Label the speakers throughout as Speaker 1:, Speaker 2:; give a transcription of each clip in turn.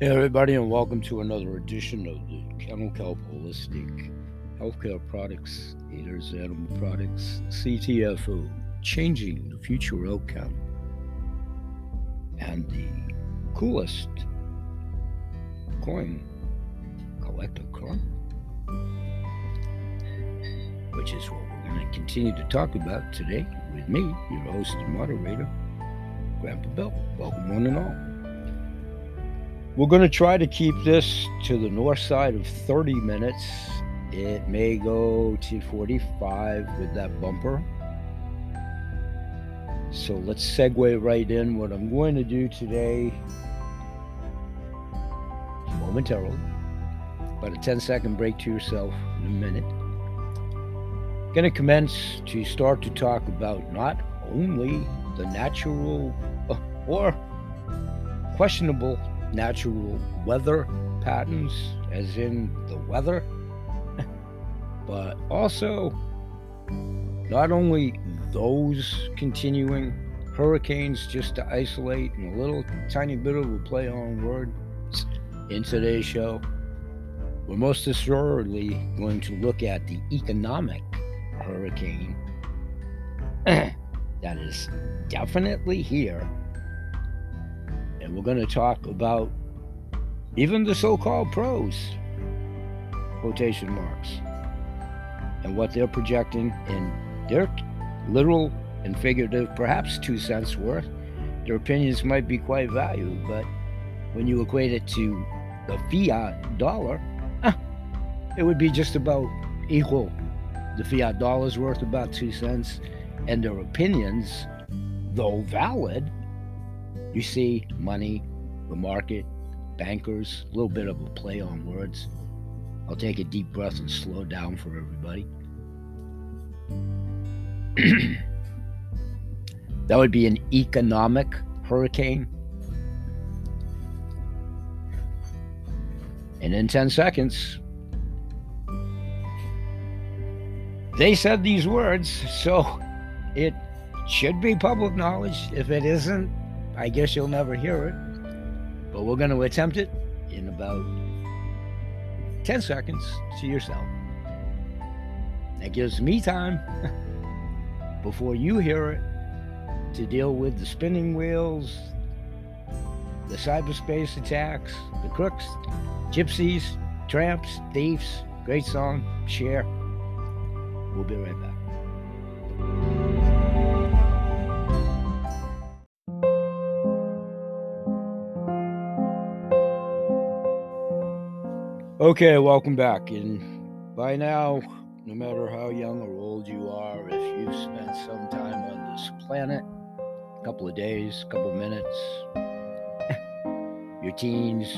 Speaker 1: Hey, everybody, and welcome to another edition of the Kennel Kelp Holistic Healthcare Products, Eaters Animal Products, CTFO, Changing the Future Outcome, and the coolest coin collector coin, which is what we're going to continue to talk about today with me, your host and moderator, Grandpa Bill. Welcome, one and all. We're going to try to keep this to the north side of 30 minutes. It may go to 45 with that bumper. So let's segue right in. What I'm going to do today, momentarily, about a 10 second break to yourself in a minute. Going to commence to start to talk about not only the natural uh, or questionable natural weather patterns, as in the weather, but also not only those continuing hurricanes just to isolate and a little tiny bit of a play on words in today's show. We're most assuredly going to look at the economic hurricane that is definitely here and we're going to talk about even the so called pros, quotation marks, and what they're projecting in their literal and figurative, perhaps two cents worth. Their opinions might be quite valued, but when you equate it to the fiat dollar, it would be just about equal. The fiat dollar's worth about two cents, and their opinions, though valid, you see money, the market, bankers, a little bit of a play on words. I'll take a deep breath and slow down for everybody. that would be an economic hurricane. And in 10 seconds, they said these words, so it should be public knowledge. If it isn't, I guess you'll never hear it, but we're going to attempt it in about 10 seconds to yourself. That gives me time before you hear it to deal with the spinning wheels, the cyberspace attacks, the crooks, gypsies, tramps, thieves. Great song. Share. We'll be right back. Okay, welcome back. And by now, no matter how young or old you are, if you've spent some time on this planet, a couple of days, a couple of minutes, your teens,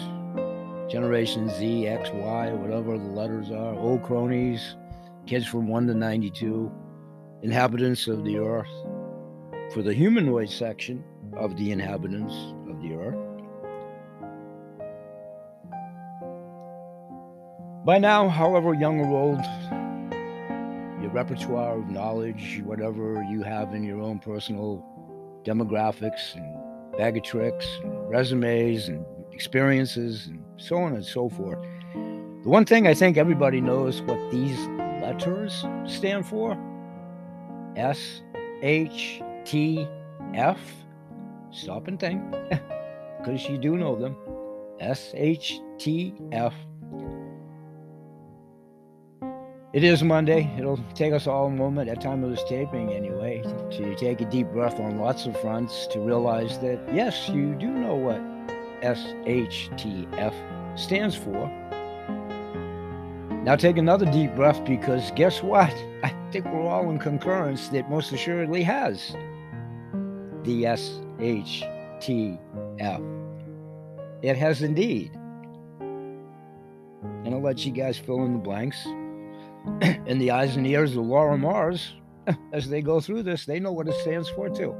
Speaker 1: Generation Z, X, Y, whatever the letters are, old cronies, kids from 1 to 92, inhabitants of the earth, for the humanoid section of the inhabitants of the By now, however young or old, your repertoire of knowledge, whatever you have in your own personal demographics and bag of tricks, and resumes and experiences, and so on and so forth. The one thing I think everybody knows what these letters stand for S H T F. Stop and think, because you do know them. S H T F it is Monday. It'll take us all a moment at time of this taping, anyway, to take a deep breath on lots of fronts to realize that yes, you do know what SHTF stands for. Now take another deep breath because guess what? I think we're all in concurrence that most assuredly has the SHTF. It has indeed. And I'll let you guys fill in the blanks. in the eyes and ears of Laura Mars, as they go through this, they know what it stands for too.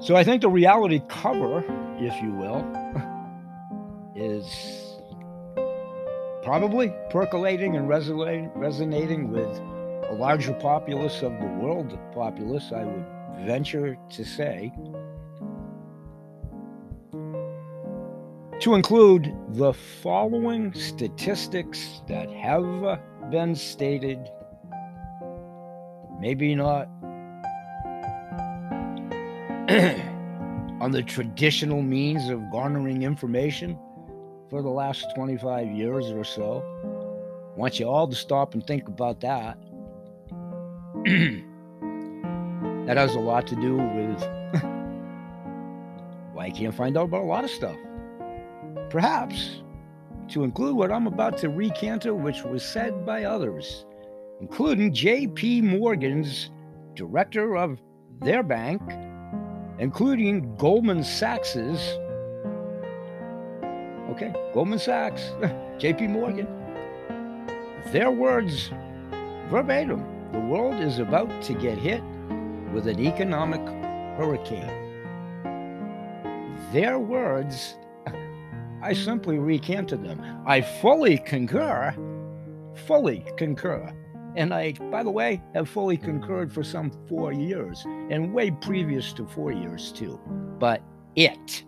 Speaker 1: So I think the reality cover, if you will, is probably percolating and resonating with a larger populace of the world populace, I would venture to say, to include the following statistics that have been stated, maybe not on the traditional means of garnering information for the last 25 years or so. I want you all to stop and think about that. that has a lot to do with why you can't find out about a lot of stuff. Perhaps to include what I'm about to recant, which was said by others, including J.P. Morgan's director of their bank, including Goldman Sachs's. Okay, Goldman Sachs, J.P. Morgan. Their words verbatim the world is about to get hit with an economic hurricane. Their words, I simply recanted them. I fully concur, fully concur. And I, by the way, have fully concurred for some four years and way previous to four years too. But it.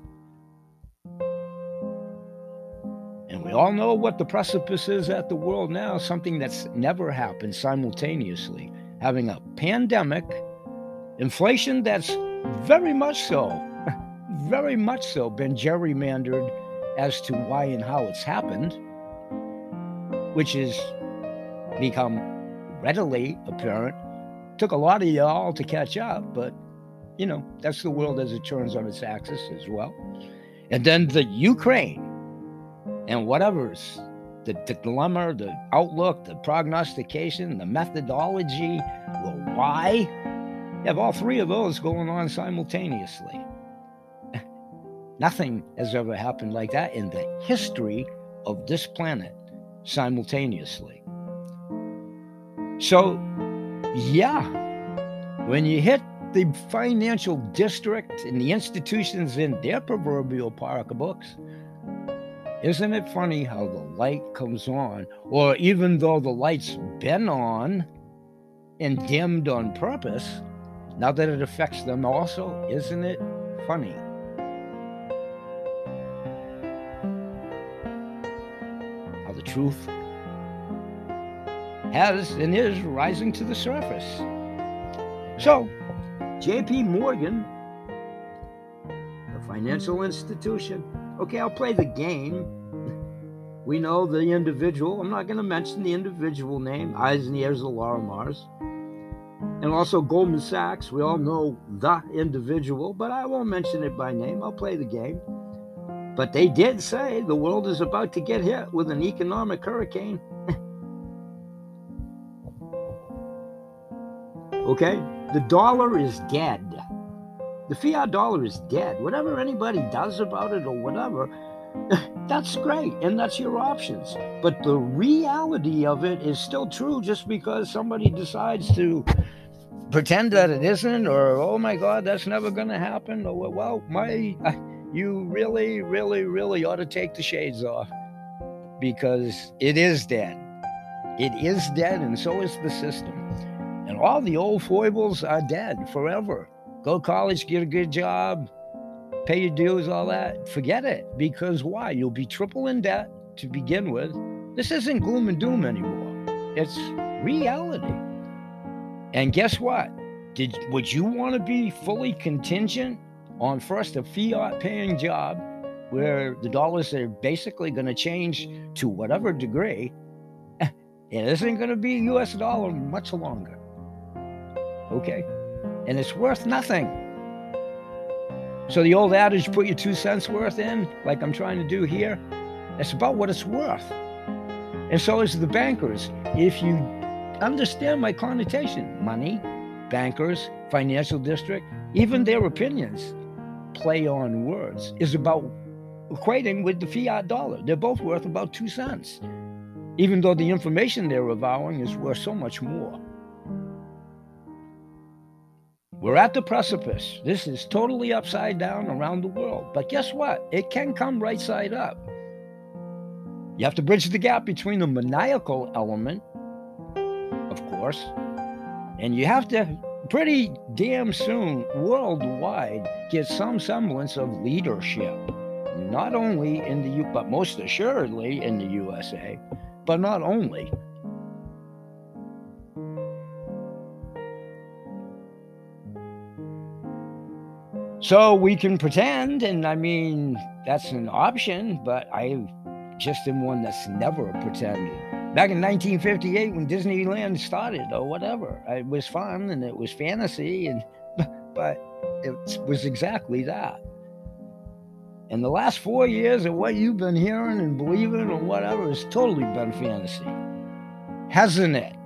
Speaker 1: And we all know what the precipice is at the world now, something that's never happened simultaneously. Having a pandemic Inflation that's very much so, very much so been gerrymandered as to why and how it's happened, which has become readily apparent. Took a lot of y'all to catch up, but you know, that's the world as it turns on its axis as well. And then the Ukraine and whatever's the, the dilemma, the outlook, the prognostication, the methodology, the why you have all three of those going on simultaneously. Nothing has ever happened like that in the history of this planet simultaneously. So, yeah, when you hit the financial district and the institutions in their proverbial pocketbooks, isn't it funny how the light comes on, or even though the light's been on and dimmed on purpose, now that it affects them also, isn't it funny? Truth has and is rising to the surface. So, JP Morgan, the financial institution, okay, I'll play the game. We know the individual. I'm not going to mention the individual name, Eyes and Ears of Mars and also Goldman Sachs. We all know the individual, but I won't mention it by name. I'll play the game. But they did say the world is about to get hit with an economic hurricane. okay? The dollar is dead. The fiat dollar is dead. Whatever anybody does about it or whatever, that's great. And that's your options. But the reality of it is still true just because somebody decides to pretend that it isn't, or oh my God, that's never going to happen, or well, my, you really, really, really ought to take the shades off because it is dead. It is dead, and so is the system. And all the old foibles are dead forever. Go college, get a good job, pay your dues, all that. Forget it. Because why? You'll be triple in debt to begin with. This isn't gloom and doom anymore. It's reality. And guess what? Did would you want to be fully contingent on first a fiat paying job where the dollars are basically going to change to whatever degree? Eh, it isn't going to be US dollar much longer. Okay? And it's worth nothing. So the old adage, put your two cents worth in, like I'm trying to do here, it's about what it's worth. And so is the bankers. If you understand my connotation money, bankers, financial district, even their opinions play on words is about equating with the fiat dollar. They're both worth about two cents, even though the information they're avowing is worth so much more. We're at the precipice. This is totally upside down around the world. But guess what? It can come right side up. You have to bridge the gap between the maniacal element of course, And you have to pretty damn soon worldwide get some semblance of leadership, not only in the U, but most assuredly in the USA, but not only. So we can pretend, and I mean, that's an option, but I just am one that's never pretended. Back in 1958, when Disneyland started, or whatever, it was fun and it was fantasy, and but it was exactly that. And the last four years of what you've been hearing and believing or whatever has totally been fantasy, hasn't it?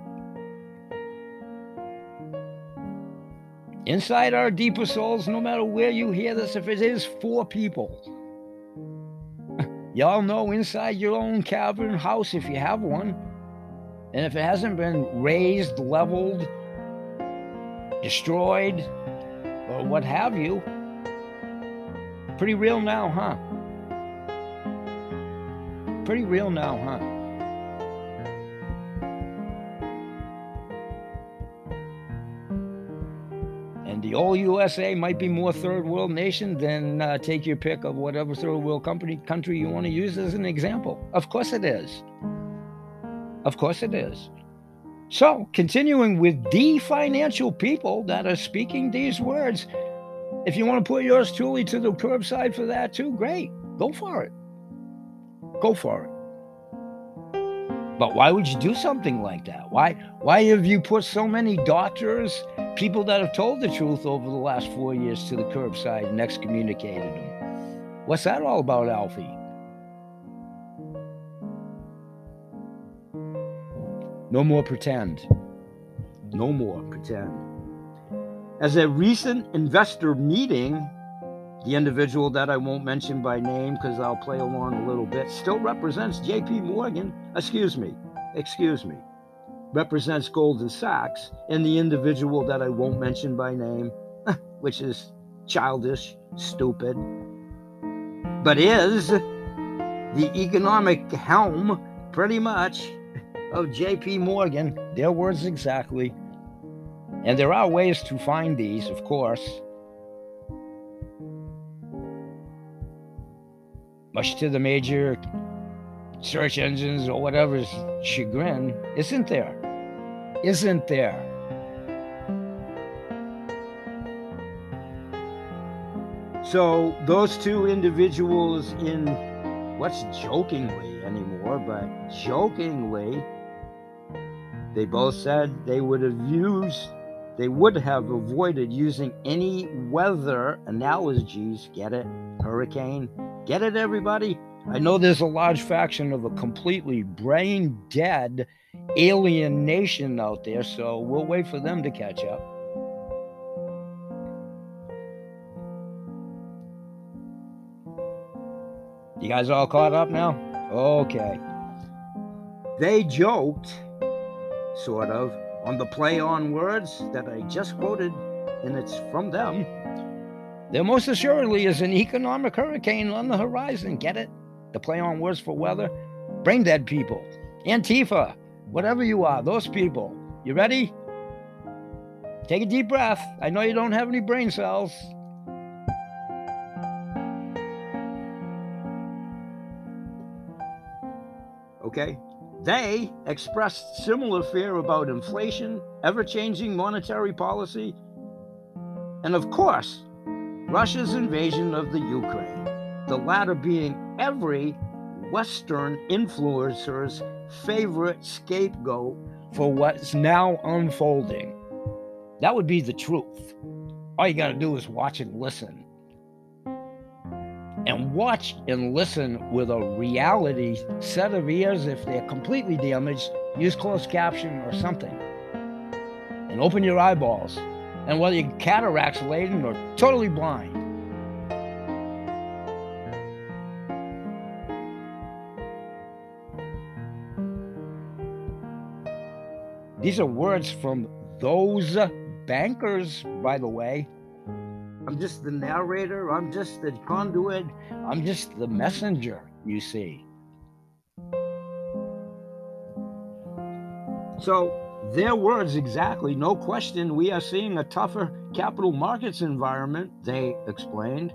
Speaker 1: Inside our deeper souls, no matter where you hear this, if it is for people, y'all know inside your own cavern house, if you have one, and if it hasn't been raised, leveled, destroyed, or what have you, pretty real now, huh? Pretty real now, huh? The old USA might be more third world nation than uh, take your pick of whatever third world company country you want to use as an example. Of course it is. Of course it is. So, continuing with the financial people that are speaking these words, if you want to put yours truly to the curbside for that too, great. Go for it. Go for it. But why would you do something like that? Why why have you put so many doctors, people that have told the truth over the last four years to the curbside and excommunicated them? What's that all about, Alfie? No more pretend. No more pretend. As a recent investor meeting the individual that I won't mention by name because I'll play along a little bit still represents JP Morgan, excuse me, excuse me, represents Goldman Sachs, and the individual that I won't mention by name, which is childish, stupid, but is the economic helm, pretty much, of JP Morgan, their words exactly. And there are ways to find these, of course. To the major search engines or whatever's chagrin, isn't there? Isn't there? So those two individuals in what's jokingly anymore, but jokingly, they both said they would have used, they would have avoided using any weather analogies. Get it? Hurricane, Get it, everybody? I know there's a large faction of a completely brain dead alien nation out there, so we'll wait for them to catch up. You guys all caught up now? Okay. They joked, sort of, on the play on words that I just quoted, and it's from them. There most assuredly is an economic hurricane on the horizon. Get it? The play on words for weather. Brain dead people. Antifa. Whatever you are, those people. You ready? Take a deep breath. I know you don't have any brain cells. Okay? They expressed similar fear about inflation, ever changing monetary policy, and of course, Russia's invasion of the Ukraine, the latter being every Western influencer's favorite scapegoat for what's now unfolding. That would be the truth. All you got to do is watch and listen. And watch and listen with a reality set of ears. If they're completely damaged, use closed caption or something. And open your eyeballs and whether you're cataracts laden or totally blind. These are words from those bankers, by the way. I'm just the narrator, I'm just the conduit, I'm just the messenger, you see. So, their words exactly. No question, we are seeing a tougher capital markets environment, they explained.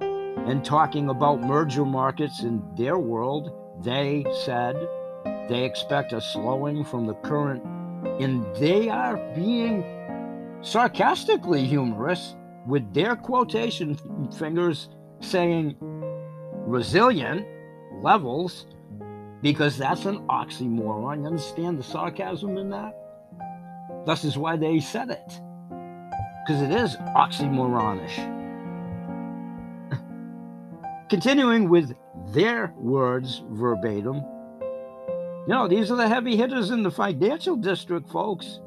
Speaker 1: And talking about merger markets in their world, they said they expect a slowing from the current, and they are being sarcastically humorous with their quotation fingers saying resilient levels because that's an oxymoron. You understand the sarcasm in that? This is why they said it. Because it is oxymoronish. Continuing with their words verbatim, you know, these are the heavy hitters in the financial district, folks.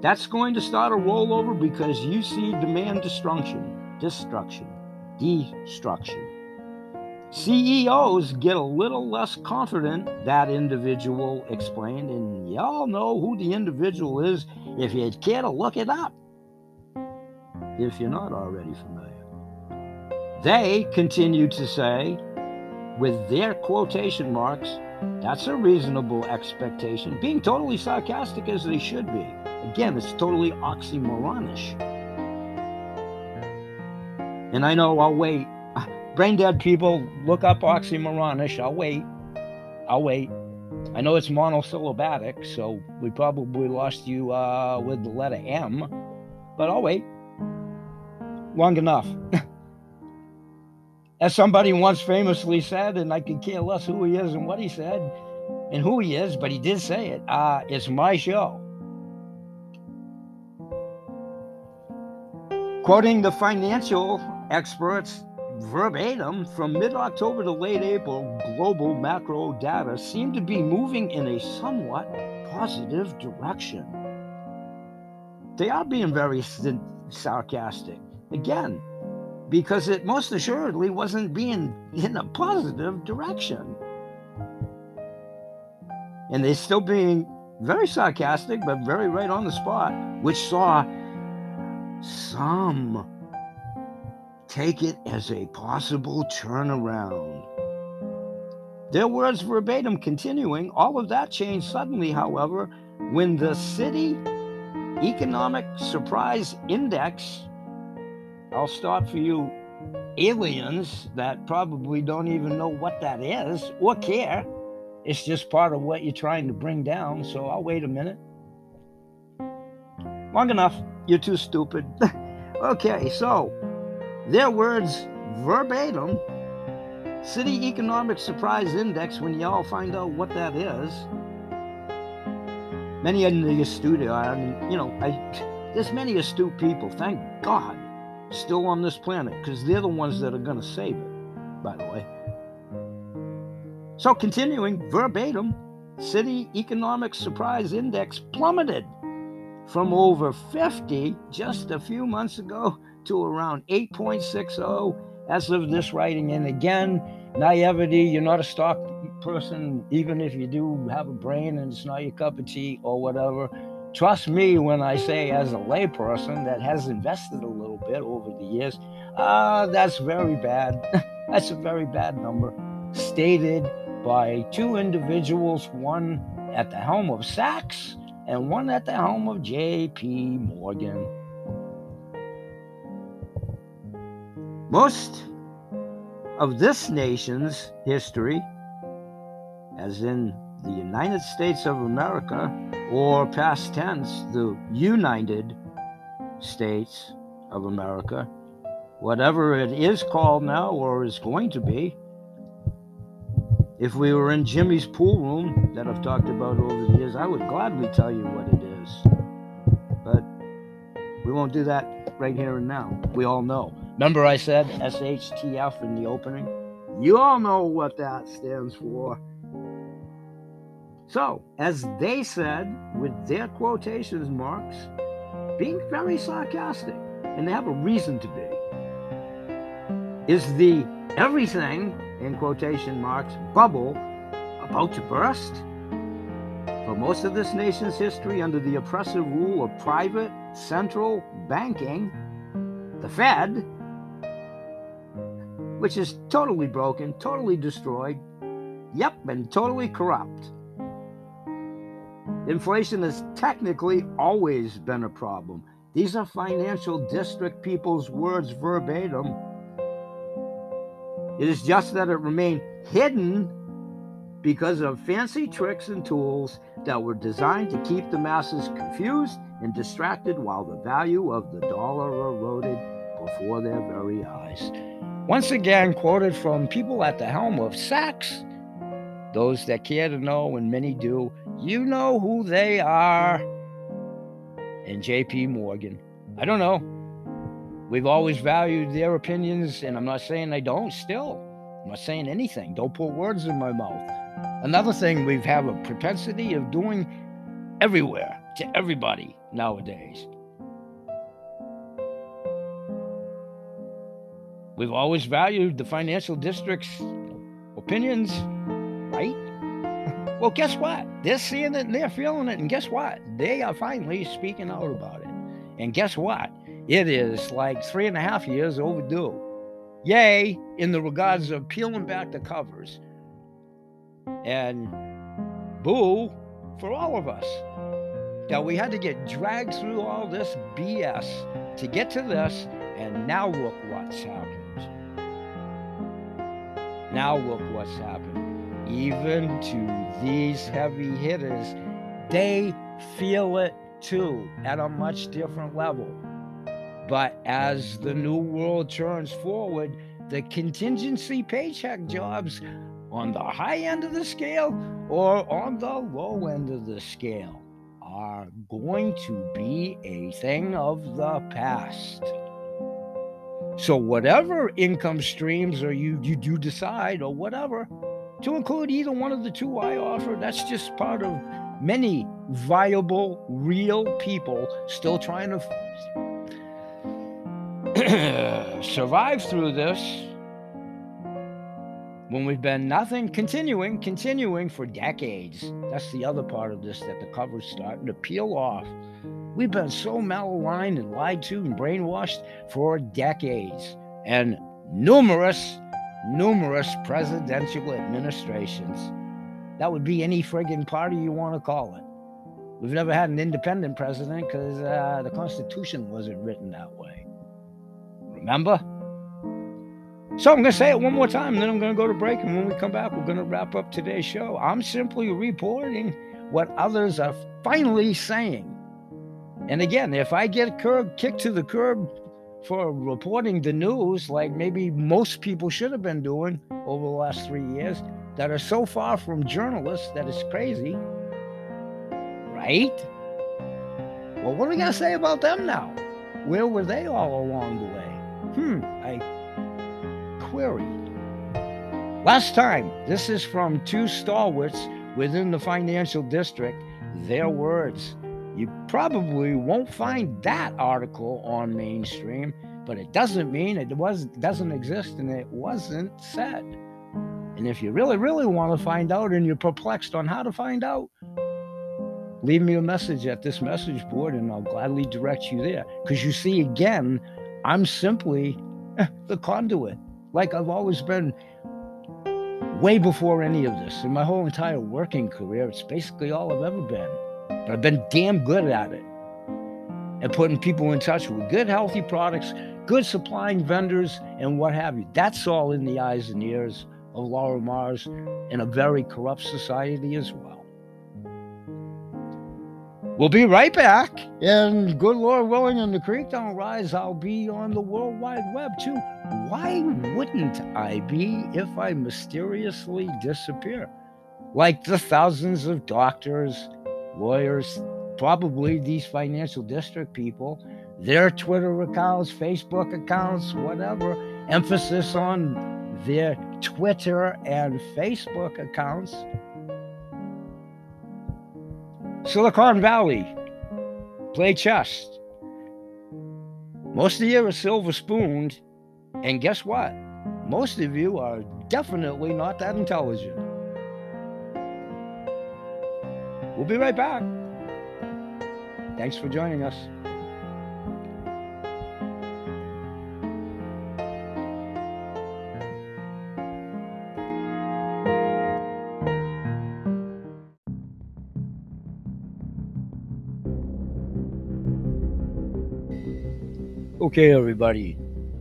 Speaker 1: That's going to start a rollover because you see demand destruction, destruction, destruction. CEOs get a little less confident, that individual explained, and y'all know who the individual is if you care to look it up, if you're not already familiar. They continue to say, with their quotation marks, that's a reasonable expectation, being totally sarcastic as they should be. Again, it's totally oxymoronish. And I know I'll wait brain dead people, look up oxymoronish. I'll wait. I'll wait. I know it's monosyllabic, so we probably lost you uh, with the letter M, but I'll wait. Long enough. As somebody once famously said, and I could care less who he is and what he said and who he is, but he did say it. Uh, it's my show. Quoting the financial experts, verbatim from mid October to late April, global macro data seem to be moving in a somewhat positive direction. They are being very sarcastic. Again, because it most assuredly wasn't being in a positive direction. And they're still being very sarcastic, but very right on the spot, which saw some take it as a possible turnaround. Their words verbatim continuing, all of that changed suddenly, however, when the Citi Economic Surprise Index, I'll start for you aliens that probably don't even know what that is or care. It's just part of what you're trying to bring down, so I'll wait a minute. Long enough. You're too stupid. okay, so their words verbatim Citi Economic Surprise Index, when y'all find out what that is. Many of the astute, I mean, you know, I, there's many astute people, thank God, still on this planet, because they're the ones that are going to save it, by the way. So, continuing verbatim, Citi Economic Surprise Index plummeted from over 50 just a few months ago to around 8.60 as of this writing. And again, naivety, you're not a stock person, even if you do have a brain and it's not your cup of tea or whatever. Trust me when I say, as a layperson that has invested a little bit over the years, uh, that's very bad. that's a very bad number. Stated by two individuals, one at the helm of Sachs and one at the helm of J.P. Morgan. Most of this nation's history, as in the United States of America, or past tense, the United States of America, whatever it is called now or is going to be, if we were in Jimmy's pool room that I've talked about over the years, I would gladly tell you what it is. But we won't do that right here and now. We all know. Remember, I said SHTF in the opening? You all know what that stands for. So, as they said, with their quotations marks, being very sarcastic, and they have a reason to be, is the everything, in quotation marks, bubble about to burst? For most of this nation's history, under the oppressive rule of private central banking, the Fed which is totally broken, totally destroyed, yep, and totally corrupt. Inflation has technically always been a problem. These are financial district people's words verbatim. It is just that it remained hidden because of fancy tricks and tools that were designed to keep the masses confused and distracted while the value of the dollar eroded before their very eyes. Once again, quoted from people at the helm of Sachs, those that care to know, and many do, you know who they are. And JP Morgan. I don't know. We've always valued their opinions, and I'm not saying I don't still. I'm not saying anything. Don't put words in my mouth. Another thing we have a propensity of doing everywhere to everybody nowadays. We've always valued the financial district's opinions, right? Well, guess what? They're seeing it and they're feeling it. And guess what? They are finally speaking out about it. And guess what? It is like three and a half years overdue. Yay, in the regards of peeling back the covers. And boo for all of us that we had to get dragged through all this BS to get to this. And now look what's happened. Now look what's happened. Even to these heavy hitters, they feel it too at a much different level. But as the new world turns forward, the contingency paycheck jobs on the high end of the scale or on the low end of the scale are going to be a thing of the past. So whatever income streams or you you do decide or whatever to include either one of the two I offer, that's just part of many viable, real people still trying to survive through this when we've been nothing continuing, continuing for decades. That's the other part of this that the cover's starting to peel off. We've been so malaligned and lied to and brainwashed for decades, and numerous, numerous presidential administrations. That would be any friggin' party you want to call it. We've never had an independent president because uh, the Constitution wasn't written that way. Remember? So I'm going to say it one more time, then I'm going to go to break. And when we come back, we're going to wrap up today's show. I'm simply reporting what others are finally saying. And again, if I get curb, kicked to the curb for reporting the news, like maybe most people should have been doing over the last three years, that are so far from journalists that it's crazy, right? Well, what are we going to say about them now? Where were they all along the way? Hmm, I query. Last time, this is from two stalwarts within the financial district, their words. You probably won't find that article on mainstream, but it doesn't mean it was doesn't exist and it wasn't said. And if you really, really want to find out and you're perplexed on how to find out, leave me a message at this message board and I'll gladly direct you there. Because you see, again, I'm simply the conduit. Like I've always been way before any of this. In my whole entire working career, it's basically all I've ever been. But I've been damn good at it. And putting people in touch with good, healthy products, good supplying vendors, and what have you. That's all in the eyes and ears of Laura Mars in a very corrupt society as well. We'll be right back. And good Lord willing, and the creek don't rise, I'll be on the World Wide Web too. Why wouldn't I be if I mysteriously disappear? Like the thousands of doctors, lawyers, probably these financial district people, their Twitter accounts, Facebook accounts, whatever, emphasis on their Twitter and Facebook accounts. Silicon Valley, play chess. Most of you are silver spooned, and guess what? Most of you are definitely not that intelligent. We'll be right back. Thanks for joining us. Okay, everybody.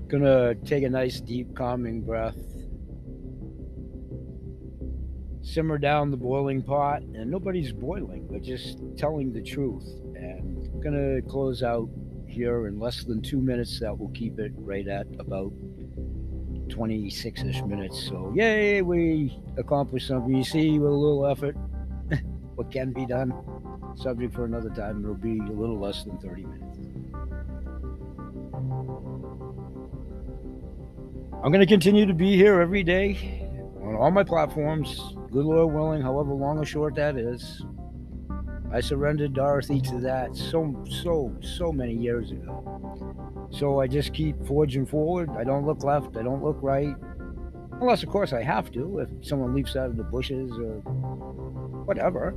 Speaker 1: Gonna take a nice, deep, calming breath. Simmer down the boiling pot, and nobody's boiling. We're just telling the truth. And I'm gonna close out here in less than two minutes. That will keep it right at about 26 ish minutes. So, yay, we accomplished something. You see, with a little effort, what can be done. Subject for another time. It'll be a little less than 30 minutes. I'm going to continue to be here every day on all my platforms, good Lord willing, however long or short that is. I surrendered Dorothy to that so, so, so many years ago. So I just keep forging forward. I don't look left, I don't look right. Unless, of course, I have to if someone leaps out of the bushes or whatever.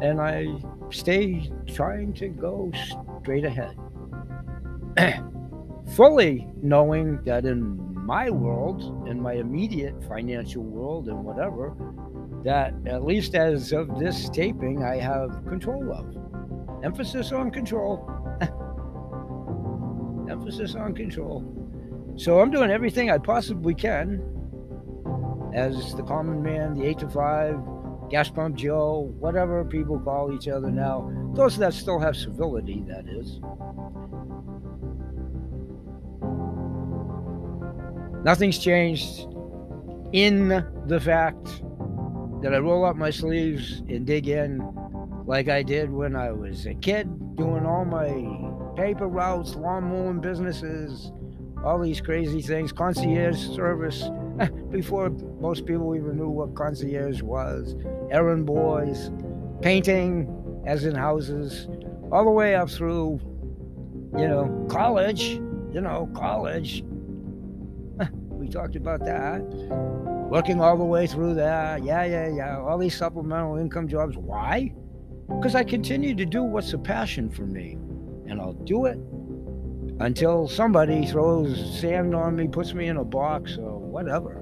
Speaker 1: And I stay trying to go straight ahead. Fully knowing that in my world, in my immediate financial world, and whatever, that at least as of this taping, I have control of. Emphasis on control. Emphasis on control. So I'm doing everything I possibly can as the common man, the 8 to 5, gas pump Joe, whatever people call each other now. Those that still have civility, that is. Nothing's changed in the fact that I roll up my sleeves and dig in like I did when I was a kid, doing all my paper routes, lawn mowing businesses, all these crazy things, concierge service, before most people even knew what concierge was, errand boys, painting, as in houses, all the way up through, you know, college, you know, college. Talked about that working all the way through that. Yeah, yeah, yeah. All these supplemental income jobs. Why? Because I continue to do what's a passion for me. And I'll do it until somebody throws sand on me, puts me in a box, or whatever.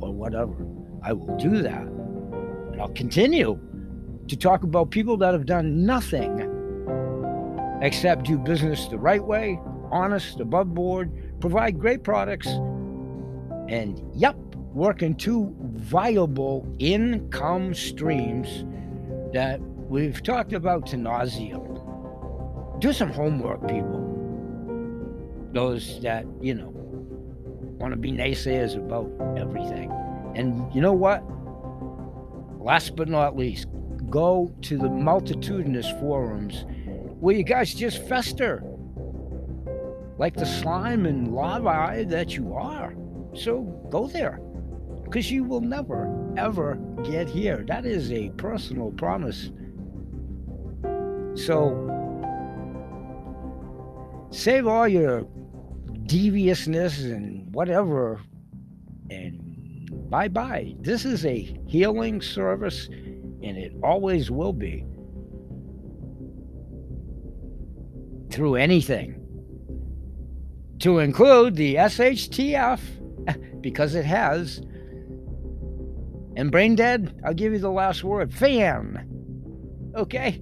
Speaker 1: Or whatever. I will do that. And I'll continue to talk about people that have done nothing except do business the right way, honest, above board, provide great products, and yep, working two viable income streams that we've talked about to nauseam. Do some homework, people. Those that, you know, want to be naysayers about everything. And you know what? Last but not least, go to the multitudinous forums where you guys just fester like the slime and lava that you are. So go there because you will never, ever get here. That is a personal promise. So, save all your deviousness and whatever and bye bye. This is a healing service and it always will be. Through anything. To include the SHTF, because it has and brain dead, I'll give you the last word fan. Okay?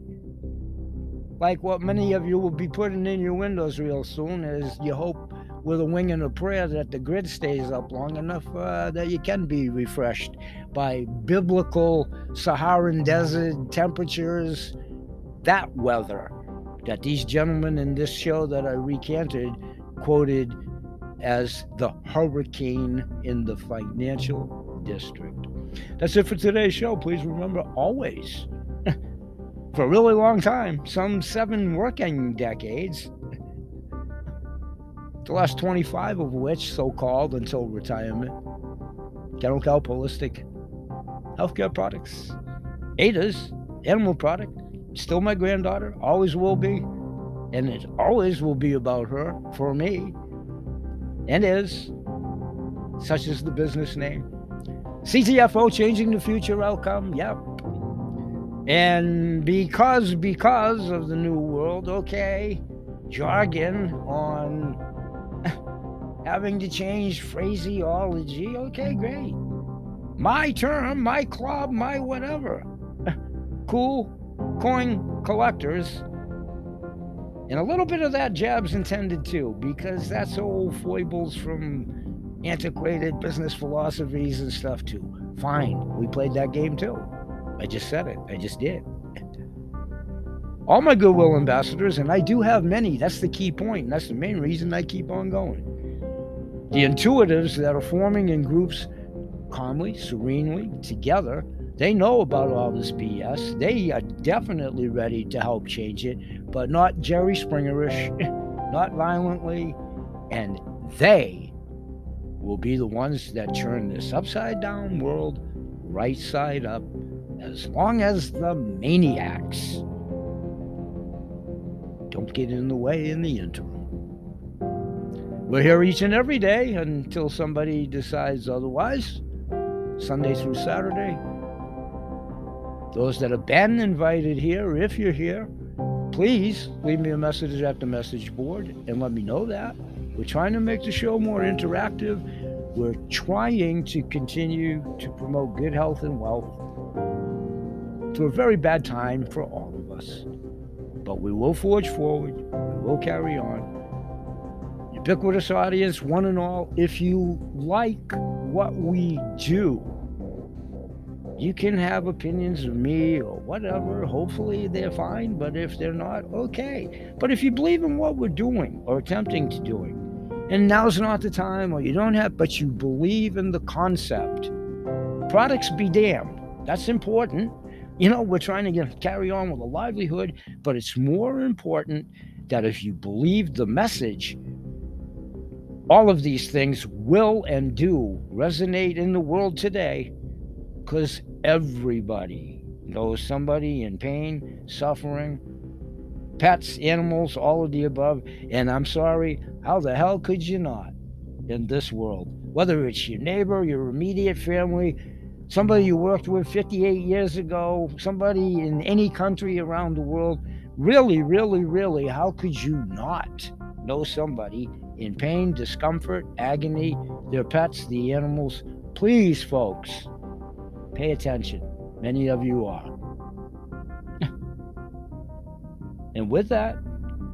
Speaker 1: Like what many of you will be putting in your windows real soon is you hope with a wing and a prayer that the grid stays up long enough uh, that you can be refreshed by biblical Saharan desert temperatures, that weather that these gentlemen in this show that I recanted quoted as the hurricane in the financial district. That's it for today's show. Please remember always, for a really long time, some seven working decades, the last 25 of which, so called until retirement, Kennel Cow Holistic Healthcare Products, Ada's Animal Product, still my granddaughter, always will be, and it always will be about her for me, and is, such is the business name. CTFO changing the future outcome. Yep. And because because of the new world, okay, jargon on having to change phraseology. Okay, great. My term, my club, my whatever. cool coin collectors And a little bit of that jab's intended too, because that's old foibles from antiquated business philosophies and stuff too. Fine, we played that game too. I just said it. I just did. All my goodwill ambassadors, and I do have many, that's the key point, and that's the main reason I keep on going. The intuitives that are forming in groups calmly, serenely, together, they know about all this BS. They are definitely ready to help change it, but not Jerry Springerish, not violently, and they will be the ones that turn this upside down world right side up as long as the maniacs don't get in the way in the interim. We're here each and every day until somebody decides otherwise, Sunday through Saturday. Those that have been invited here, if you're here, please leave me a message at the message board and let me know that. We're trying to make the show more interactive. We're trying to continue to promote good health and wealth to a very bad time for all of us. But we will forge forward, we will carry on. Ubiquitous audience, one and all, if you like what we do, you can have opinions of me or whatever. Hopefully they're fine, but if they're not, okay. But if you believe in what we're doing or attempting to doing, and now's not the time, or you don't have, but you believe in the concept, products be damned. That's important. You know, we're trying to get, carry on with a livelihood, but it's more important that if you believe the message, all of these things will and do resonate in the world today because everybody knows somebody in pain, suffering, pets, animals, all of the above. And I'm sorry, how the hell could you not in this world? Whether it's your neighbor, your immediate family, somebody you worked with 58 years ago, somebody in any country around the world, really, really, really, how could you not know somebody in pain, discomfort, agony, their pets, the animals? Please, folks, pay attention. Many of you are. and with that,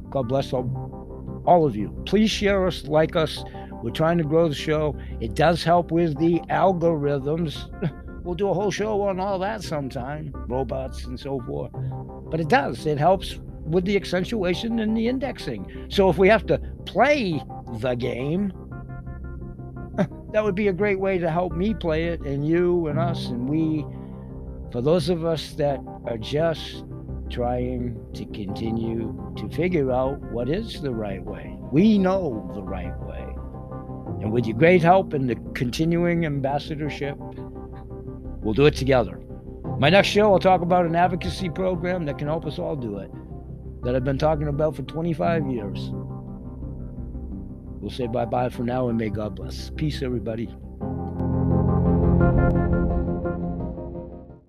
Speaker 1: God bless all, all of you. Please share us, like us. We're trying to grow the show. It does help with the algorithms. we'll do a whole show on all that sometime, robots and so forth. But it does. It helps with the accentuation and the indexing. So if we have to play the game, that would be a great way to help me play it and you and us and we for those of us that are just trying to continue to figure out what is the right way. We know the right way. And with your great help in the continuing ambassadorship, we'll do it together. My next show, I'll talk about an advocacy program that can help us all do it, that I've been talking about for 25 years. We'll say bye bye for now and may God bless. Peace, everybody.